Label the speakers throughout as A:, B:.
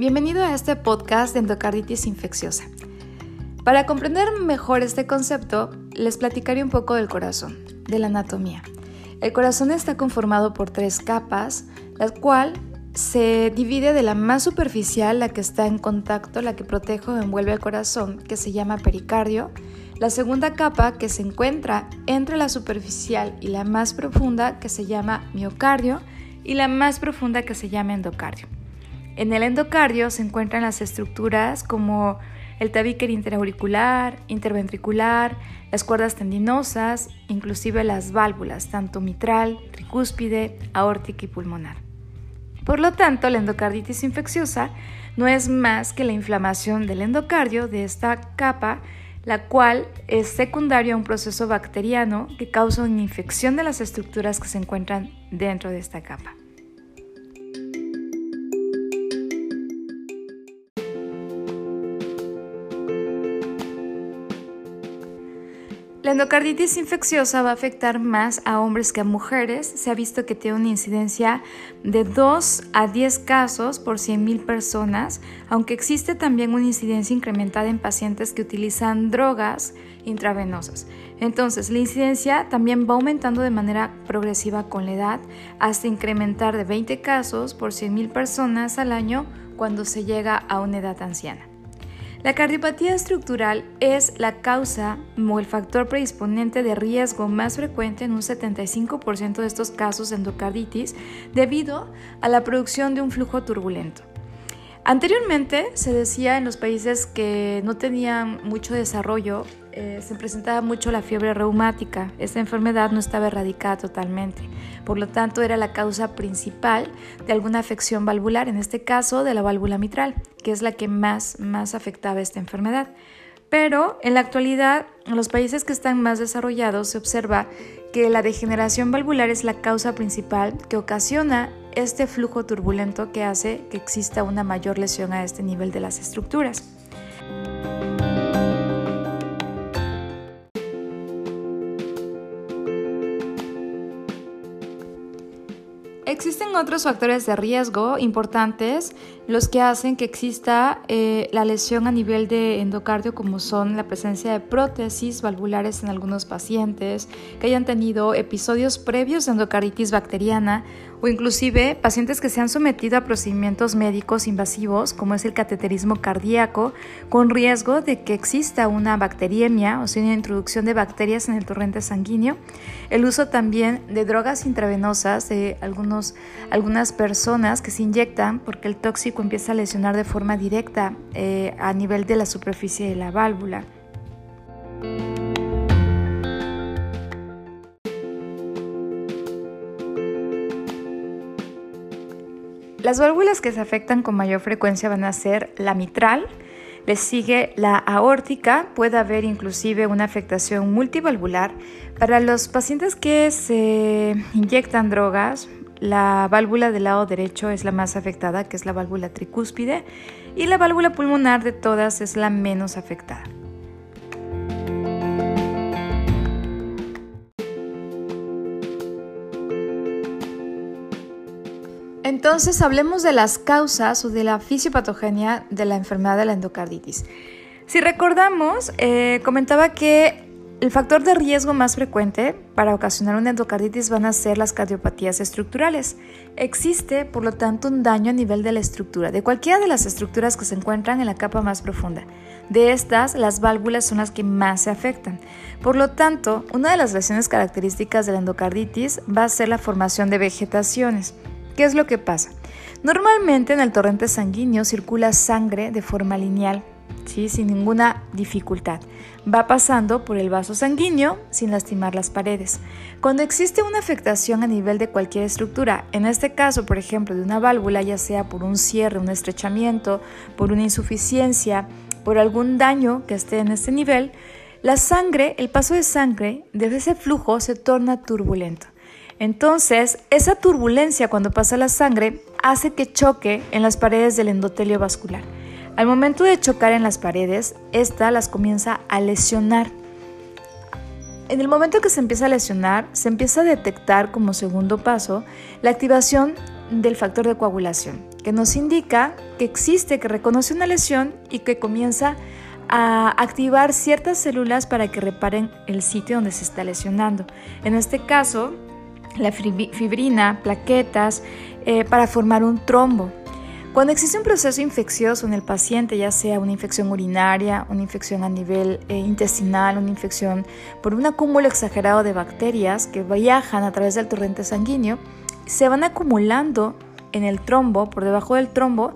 A: Bienvenido a este podcast de endocarditis infecciosa. Para comprender mejor este concepto, les platicaré un poco del corazón, de la anatomía. El corazón está conformado por tres capas, la cual se divide de la más superficial, la que está en contacto, la que protege o envuelve al corazón, que se llama pericardio, la segunda capa que se encuentra entre la superficial y la más profunda, que se llama miocardio, y la más profunda que se llama endocardio. En el endocardio se encuentran las estructuras como el tabique interauricular, interventricular, las cuerdas tendinosas, inclusive las válvulas, tanto mitral, tricúspide, aórtica y pulmonar. Por lo tanto, la endocarditis infecciosa no es más que la inflamación del endocardio de esta capa, la cual es secundaria a un proceso bacteriano que causa una infección de las estructuras que se encuentran dentro de esta capa. La endocarditis infecciosa va a afectar más a hombres que a mujeres. Se ha visto que tiene una incidencia de 2 a 10 casos por 100.000 personas, aunque existe también una incidencia incrementada en pacientes que utilizan drogas intravenosas. Entonces, la incidencia también va aumentando de manera progresiva con la edad hasta incrementar de 20 casos por 100.000 personas al año cuando se llega a una edad anciana. La cardiopatía estructural es la causa o el factor predisponente de riesgo más frecuente en un 75% de estos casos de endocarditis debido a la producción de un flujo turbulento. Anteriormente se decía en los países que no tenían mucho desarrollo, eh, se presentaba mucho la fiebre reumática. Esta enfermedad no estaba erradicada totalmente, por lo tanto era la causa principal de alguna afección valvular, en este caso de la válvula mitral, que es la que más, más afectaba esta enfermedad. Pero en la actualidad, en los países que están más desarrollados, se observa que la degeneración valvular es la causa principal que ocasiona este flujo turbulento que hace que exista una mayor lesión a este nivel de las estructuras. Otros factores de riesgo importantes, los que hacen que exista eh, la lesión a nivel de endocardio, como son la presencia de prótesis valvulares en algunos pacientes, que hayan tenido episodios previos de endocarditis bacteriana o inclusive pacientes que se han sometido a procedimientos médicos invasivos, como es el cateterismo cardíaco, con riesgo de que exista una bacteriemia, o sea, una introducción de bacterias en el torrente sanguíneo, el uso también de drogas intravenosas de algunas personas que se inyectan porque el tóxico empieza a lesionar de forma directa eh, a nivel de la superficie de la válvula. Las válvulas que se afectan con mayor frecuencia van a ser la mitral, le sigue la aórtica, puede haber inclusive una afectación multivalvular. Para los pacientes que se inyectan drogas, la válvula del lado derecho es la más afectada, que es la válvula tricúspide, y la válvula pulmonar de todas es la menos afectada. Entonces hablemos de las causas o de la fisiopatogenia de la enfermedad de la endocarditis. Si recordamos, eh, comentaba que el factor de riesgo más frecuente para ocasionar una endocarditis van a ser las cardiopatías estructurales. Existe, por lo tanto, un daño a nivel de la estructura, de cualquiera de las estructuras que se encuentran en la capa más profunda. De estas, las válvulas son las que más se afectan. Por lo tanto, una de las lesiones características de la endocarditis va a ser la formación de vegetaciones. ¿Qué es lo que pasa? Normalmente en el torrente sanguíneo circula sangre de forma lineal, ¿sí? sin ninguna dificultad. Va pasando por el vaso sanguíneo sin lastimar las paredes. Cuando existe una afectación a nivel de cualquier estructura, en este caso, por ejemplo, de una válvula, ya sea por un cierre, un estrechamiento, por una insuficiencia, por algún daño que esté en este nivel, la sangre, el paso de sangre de ese flujo se torna turbulento. Entonces, esa turbulencia cuando pasa la sangre hace que choque en las paredes del endotelio vascular. Al momento de chocar en las paredes, esta las comienza a lesionar. En el momento que se empieza a lesionar, se empieza a detectar como segundo paso la activación del factor de coagulación. que nos indica que existe, que reconoce una lesión y que comienza a activar ciertas células para que reparen el sitio donde se está lesionando. En este caso, la fibrina, plaquetas, eh, para formar un trombo. Cuando existe un proceso infeccioso en el paciente, ya sea una infección urinaria, una infección a nivel eh, intestinal, una infección por un acúmulo exagerado de bacterias que viajan a través del torrente sanguíneo, se van acumulando en el trombo, por debajo del trombo,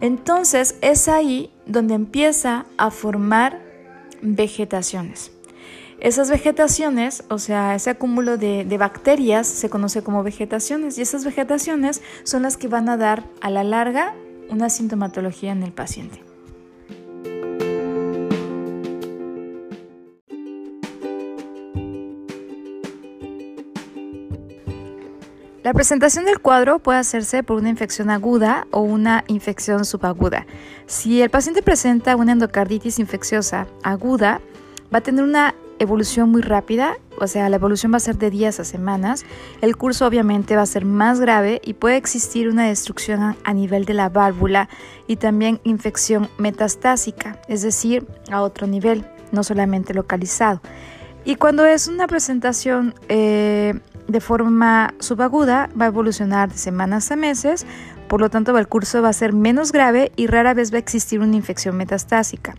A: entonces es ahí donde empieza a formar vegetaciones. Esas vegetaciones, o sea, ese acúmulo de, de, bacterias se conoce como vegetaciones y esas vegetaciones son las que van a dar a la larga una sintomatología en el paciente. La presentación del cuadro puede hacerse por una infección aguda o una infección subaguda. Si el paciente presenta una endocarditis infecciosa aguda, va a tener una evolución muy rápida, o sea, la evolución va a ser de días a semanas. El curso obviamente va a ser más grave y puede existir una destrucción a nivel de la válvula y también infección metastásica, es decir, a otro nivel, no solamente localizado. Y cuando es una presentación eh, de forma subaguda, va a evolucionar de semanas a meses por lo tanto, el curso va a ser menos grave y rara vez va a existir una infección metastásica.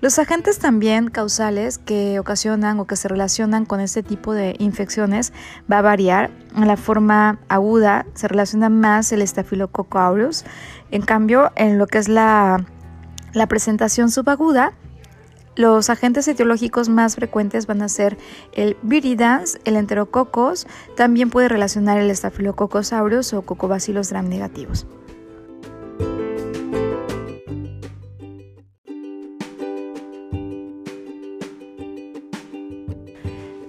A: Los agentes también causales que ocasionan o que se relacionan con este tipo de infecciones va a variar. En la forma aguda se relaciona más el Staphylococcus aureus. En cambio, en lo que es la, la presentación subaguda, los agentes etiológicos más frecuentes van a ser el viridans, el enterococos, también puede relacionar el estafilococcus aureus o cocobacillus gram negativos.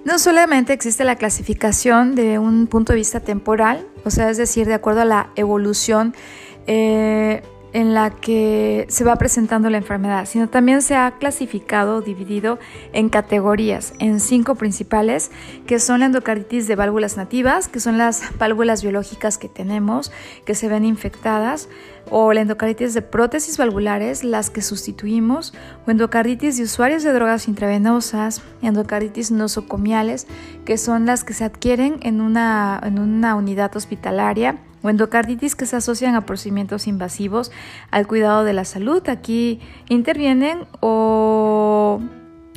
A: No solamente existe la clasificación de un punto de vista temporal, o sea, es decir, de acuerdo a la evolución eh, en la que se va presentando la enfermedad, sino también se ha clasificado, dividido en categorías, en cinco principales, que son la endocarditis de válvulas nativas, que son las válvulas biológicas que tenemos, que se ven infectadas, o la endocarditis de prótesis valvulares, las que sustituimos, o endocarditis de usuarios de drogas intravenosas, endocarditis nosocomiales, que son las que se adquieren en una, en una unidad hospitalaria, o endocarditis que se asocian a procedimientos invasivos al cuidado de la salud. Aquí intervienen o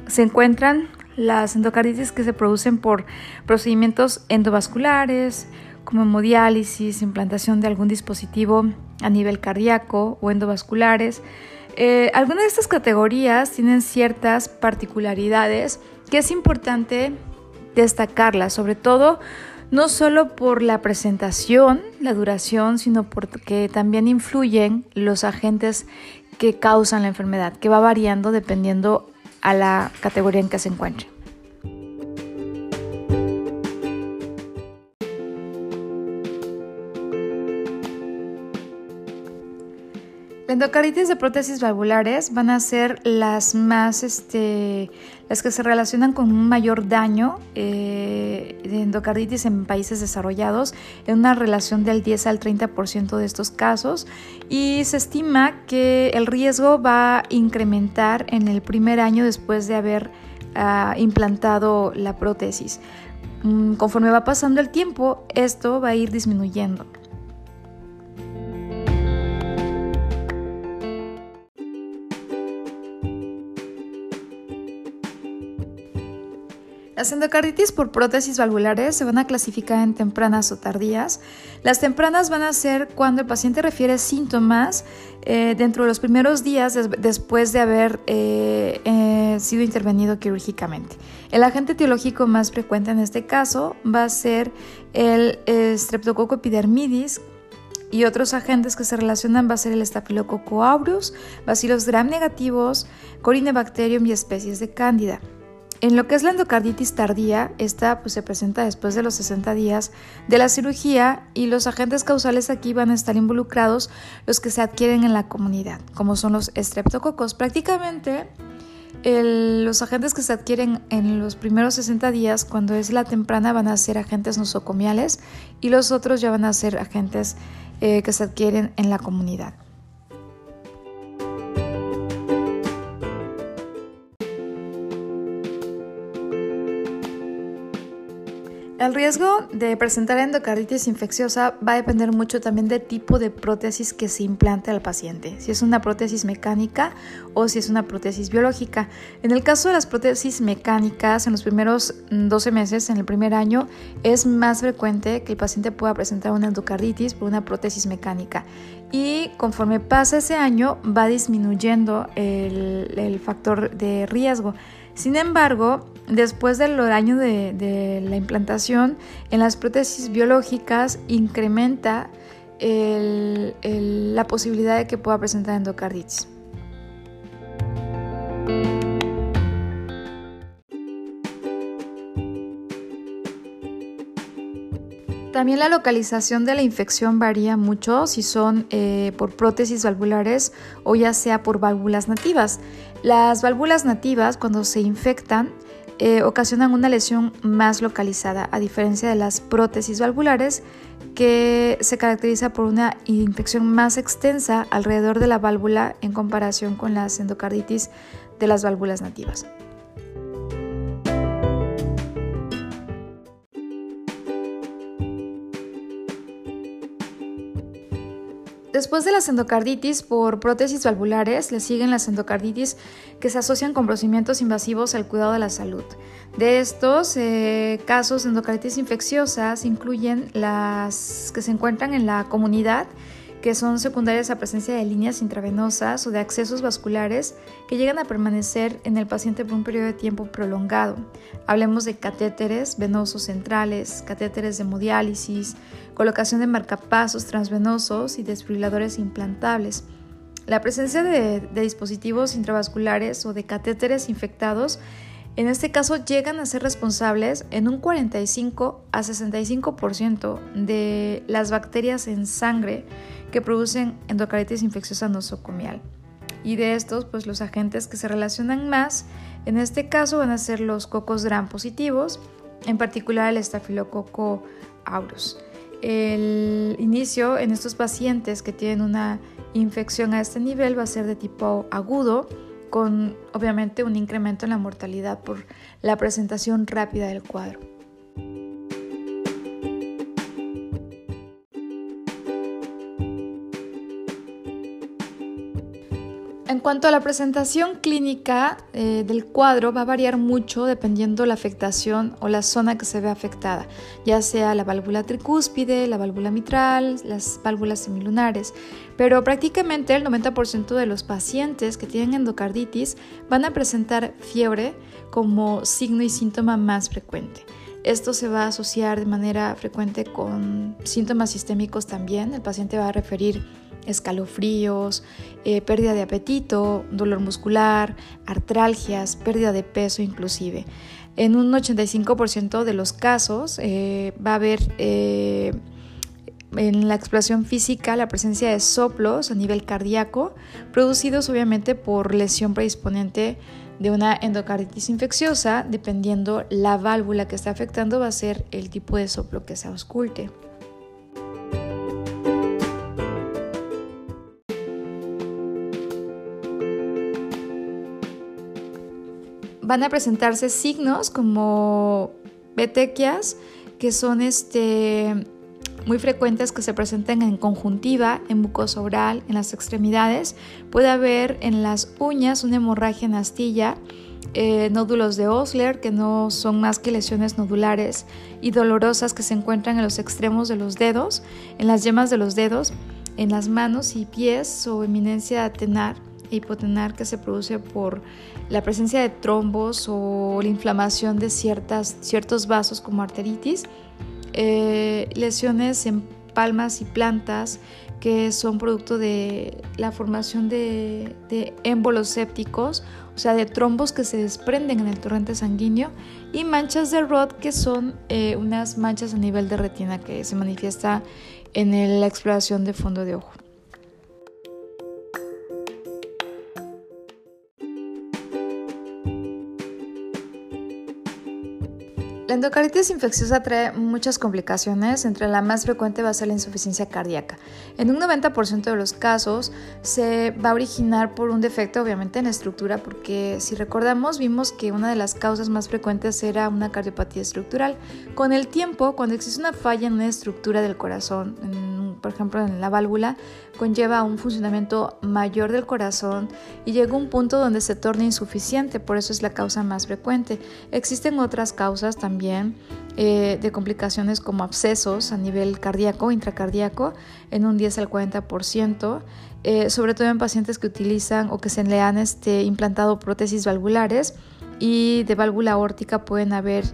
A: se encuentran las endocarditis que se producen por procedimientos endovasculares, como hemodiálisis, implantación de algún dispositivo a nivel cardíaco o endovasculares. Eh, algunas de estas categorías tienen ciertas particularidades que es importante destacarlas, sobre todo no solo por la presentación, la duración, sino porque también influyen los agentes que causan la enfermedad, que va variando dependiendo a la categoría en que se encuentre. Endocarditis de prótesis valvulares van a ser las más, este, las que se relacionan con un mayor daño eh, de endocarditis en países desarrollados, en una relación del 10 al 30% de estos casos, y se estima que el riesgo va a incrementar en el primer año después de haber ah, implantado la prótesis. Mm, conforme va pasando el tiempo, esto va a ir disminuyendo. Las endocarditis por prótesis valvulares se van a clasificar en tempranas o tardías. Las tempranas van a ser cuando el paciente refiere síntomas eh, dentro de los primeros días después de haber eh, eh, sido intervenido quirúrgicamente. El agente etiológico más frecuente en este caso va a ser el Streptococcus epidermidis, y otros agentes que se relacionan va a ser el Staphylococcus aureus, bacilos gram negativos, Corynebacterium y especies de Cándida. En lo que es la endocarditis tardía, esta pues, se presenta después de los 60 días de la cirugía y los agentes causales aquí van a estar involucrados los que se adquieren en la comunidad, como son los estreptococos. Prácticamente los agentes que se adquieren en los primeros 60 días, cuando es la temprana, van a ser agentes nosocomiales y los otros ya van a ser agentes eh, que se adquieren en la comunidad. El riesgo de presentar endocarditis infecciosa va a depender mucho también del tipo de prótesis que se implante al paciente, si es una prótesis mecánica o si es una prótesis biológica. En el caso de las prótesis mecánicas, en los primeros 12 meses, en el primer año, es más frecuente que el paciente pueda presentar una endocarditis por una prótesis mecánica. Y conforme pasa ese año, va disminuyendo el, el factor de riesgo. Sin embargo, después del año de, la implantación, en las prótesis biológicas incrementa la posibilidad de que pueda presentar endocarditis. También la localización de la infección varía mucho si son eh, por prótesis valvulares o ya sea por válvulas nativas. Las válvulas nativas cuando se infectan eh, ocasionan una lesión más localizada, a diferencia de las prótesis valvulares que se caracteriza por una infección más extensa alrededor de la válvula en comparación con las endocarditis de las válvulas nativas. Después de las endocarditis por prótesis valvulares, le siguen las endocarditis que se asocian con procedimientos invasivos al cuidado de la salud. De estos eh, casos de endocarditis infecciosas incluyen las que se encuentran en la comunidad que son secundarias a presencia de líneas intravenosas o de accesos vasculares que llegan a permanecer en el paciente por un periodo de tiempo prolongado. Hablemos de catéteres venosos centrales, catéteres de hemodiálisis, colocación de marcapasos transvenosos y desfibriladores implantables. La presencia de, de dispositivos intravasculares o de catéteres infectados en este caso llegan a ser responsables en un 45 a 65% de las bacterias en sangre que producen endocarditis infecciosa nosocomial. Y de estos, pues los agentes que se relacionan más, en este caso van a ser los cocos gram positivos, en particular el estafilococo aureus. El inicio en estos pacientes que tienen una infección a este nivel va a ser de tipo agudo, con obviamente un incremento en la mortalidad por la presentación rápida del cuadro. En cuanto a la presentación clínica eh, del cuadro, va a variar mucho dependiendo la afectación o la zona que se ve afectada, ya sea la válvula tricúspide, la válvula mitral, las válvulas semilunares. Pero prácticamente el 90% de los pacientes que tienen endocarditis van a presentar fiebre como signo y síntoma más frecuente. Esto se va a asociar de manera frecuente con síntomas sistémicos también. El paciente va a referir escalofríos, eh, pérdida de apetito, dolor muscular, artralgias, pérdida de peso inclusive. En un 85% de los casos eh, va a haber eh, en la exploración física la presencia de soplos a nivel cardíaco, producidos obviamente por lesión predisponente de una endocarditis infecciosa, dependiendo la válvula que está afectando va a ser el tipo de soplo que se ausculte. Van a presentarse signos como petequias, que son este, muy frecuentes que se presentan en conjuntiva, en mucosa oral, en las extremidades. Puede haber en las uñas una hemorragia en astilla, eh, nódulos de Osler, que no son más que lesiones nodulares y dolorosas que se encuentran en los extremos de los dedos, en las yemas de los dedos, en las manos y pies o eminencia tenar hipotenar que se produce por la presencia de trombos o la inflamación de ciertas, ciertos vasos como arteritis, eh, lesiones en palmas y plantas que son producto de la formación de, émbolos sépticos, o sea, de trombos que se desprenden en el torrente sanguíneo, y manchas de Rod, que son eh, unas manchas a nivel de retina que se manifiesta en la exploración de fondo de ojo. La endocarditis infecciosa trae muchas complicaciones, entre la más frecuente va a ser la insuficiencia cardíaca. En un 90% de los casos se va a originar por un defecto obviamente en la estructura, porque si recordamos vimos que una de las causas más frecuentes era una cardiopatía estructural. Con el tiempo, cuando existe una falla en una estructura del corazón, por ejemplo en la válvula, conlleva un funcionamiento mayor del corazón y llega un punto donde se torna insuficiente, por eso es la causa más frecuente. Existen otras causas también eh, de complicaciones como abscesos a nivel cardíaco, intracardíaco, en un 10 al 40%, eh, sobre todo en pacientes que utilizan o que se le han este, implantado prótesis valvulares y de válvula aórtica pueden haber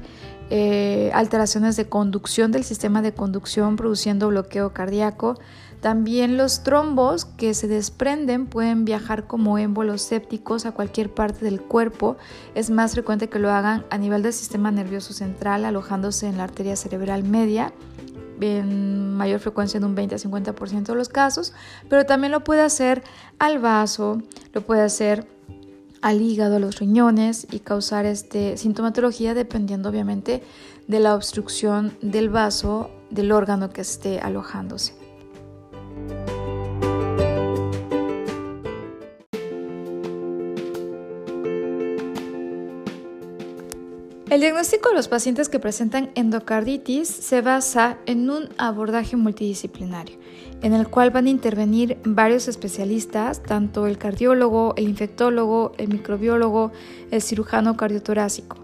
A: eh, alteraciones de conducción del sistema de conducción produciendo bloqueo cardíaco. También los trombos que se desprenden pueden viajar como émbolos sépticos a cualquier parte del cuerpo. Es más frecuente que lo hagan a nivel del sistema nervioso central, alojándose en la arteria cerebral media en mayor frecuencia en un 20 a 50% de los casos, pero también lo puede hacer al vaso, lo puede hacer al hígado, a los riñones y causar este, sintomatología dependiendo obviamente de la obstrucción del vaso del órgano que esté alojándose. El diagnóstico de los pacientes que presentan endocarditis se basa en un abordaje multidisciplinario, en el cual van a intervenir varios especialistas, tanto el cardiólogo, el infectólogo, el microbiólogo, el cirujano cardiotorácico,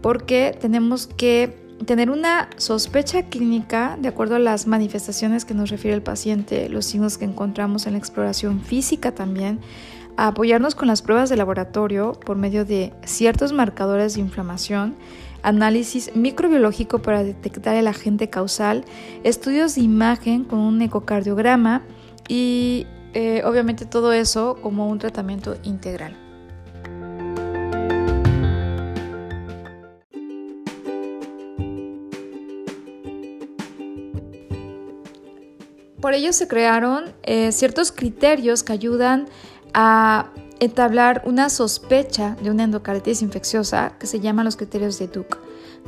A: porque tenemos que tener una sospecha clínica de acuerdo a las manifestaciones que nos refiere el paciente, los signos que encontramos en la exploración física también, apoyarnos con las pruebas de laboratorio por medio de ciertos marcadores de inflamación, análisis microbiológico para detectar el agente causal, estudios de imagen con un ecocardiograma y eh, obviamente todo eso como un tratamiento integral. Por ello se crearon eh, ciertos criterios que ayudan a entablar una sospecha de una endocarditis infecciosa que se llaman los criterios de Duke.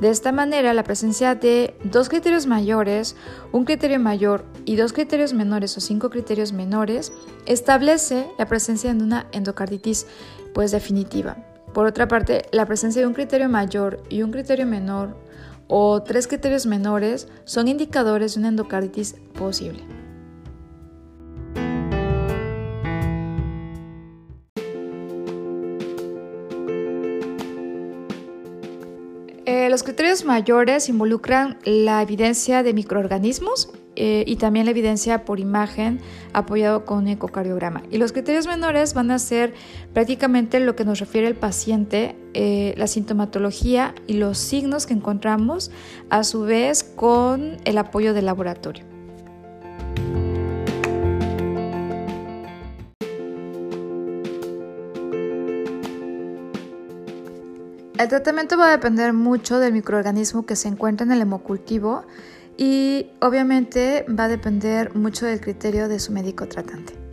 A: De esta manera, la presencia de dos criterios mayores, un criterio mayor y dos criterios menores o cinco criterios menores establece la presencia de una endocarditis pues definitiva. Por otra parte, la presencia de un criterio mayor y un criterio menor o tres criterios menores son indicadores de una endocarditis posible. Criterios mayores involucran la evidencia de microorganismos eh, y también la evidencia por imagen apoyado con un ecocardiograma. Y los criterios menores van a ser prácticamente lo que nos refiere el paciente, eh, la sintomatología y los signos que encontramos a su vez con el apoyo del laboratorio. El tratamiento va a depender mucho del microorganismo que se encuentra en el hemocultivo y obviamente va a depender mucho del criterio de su médico tratante.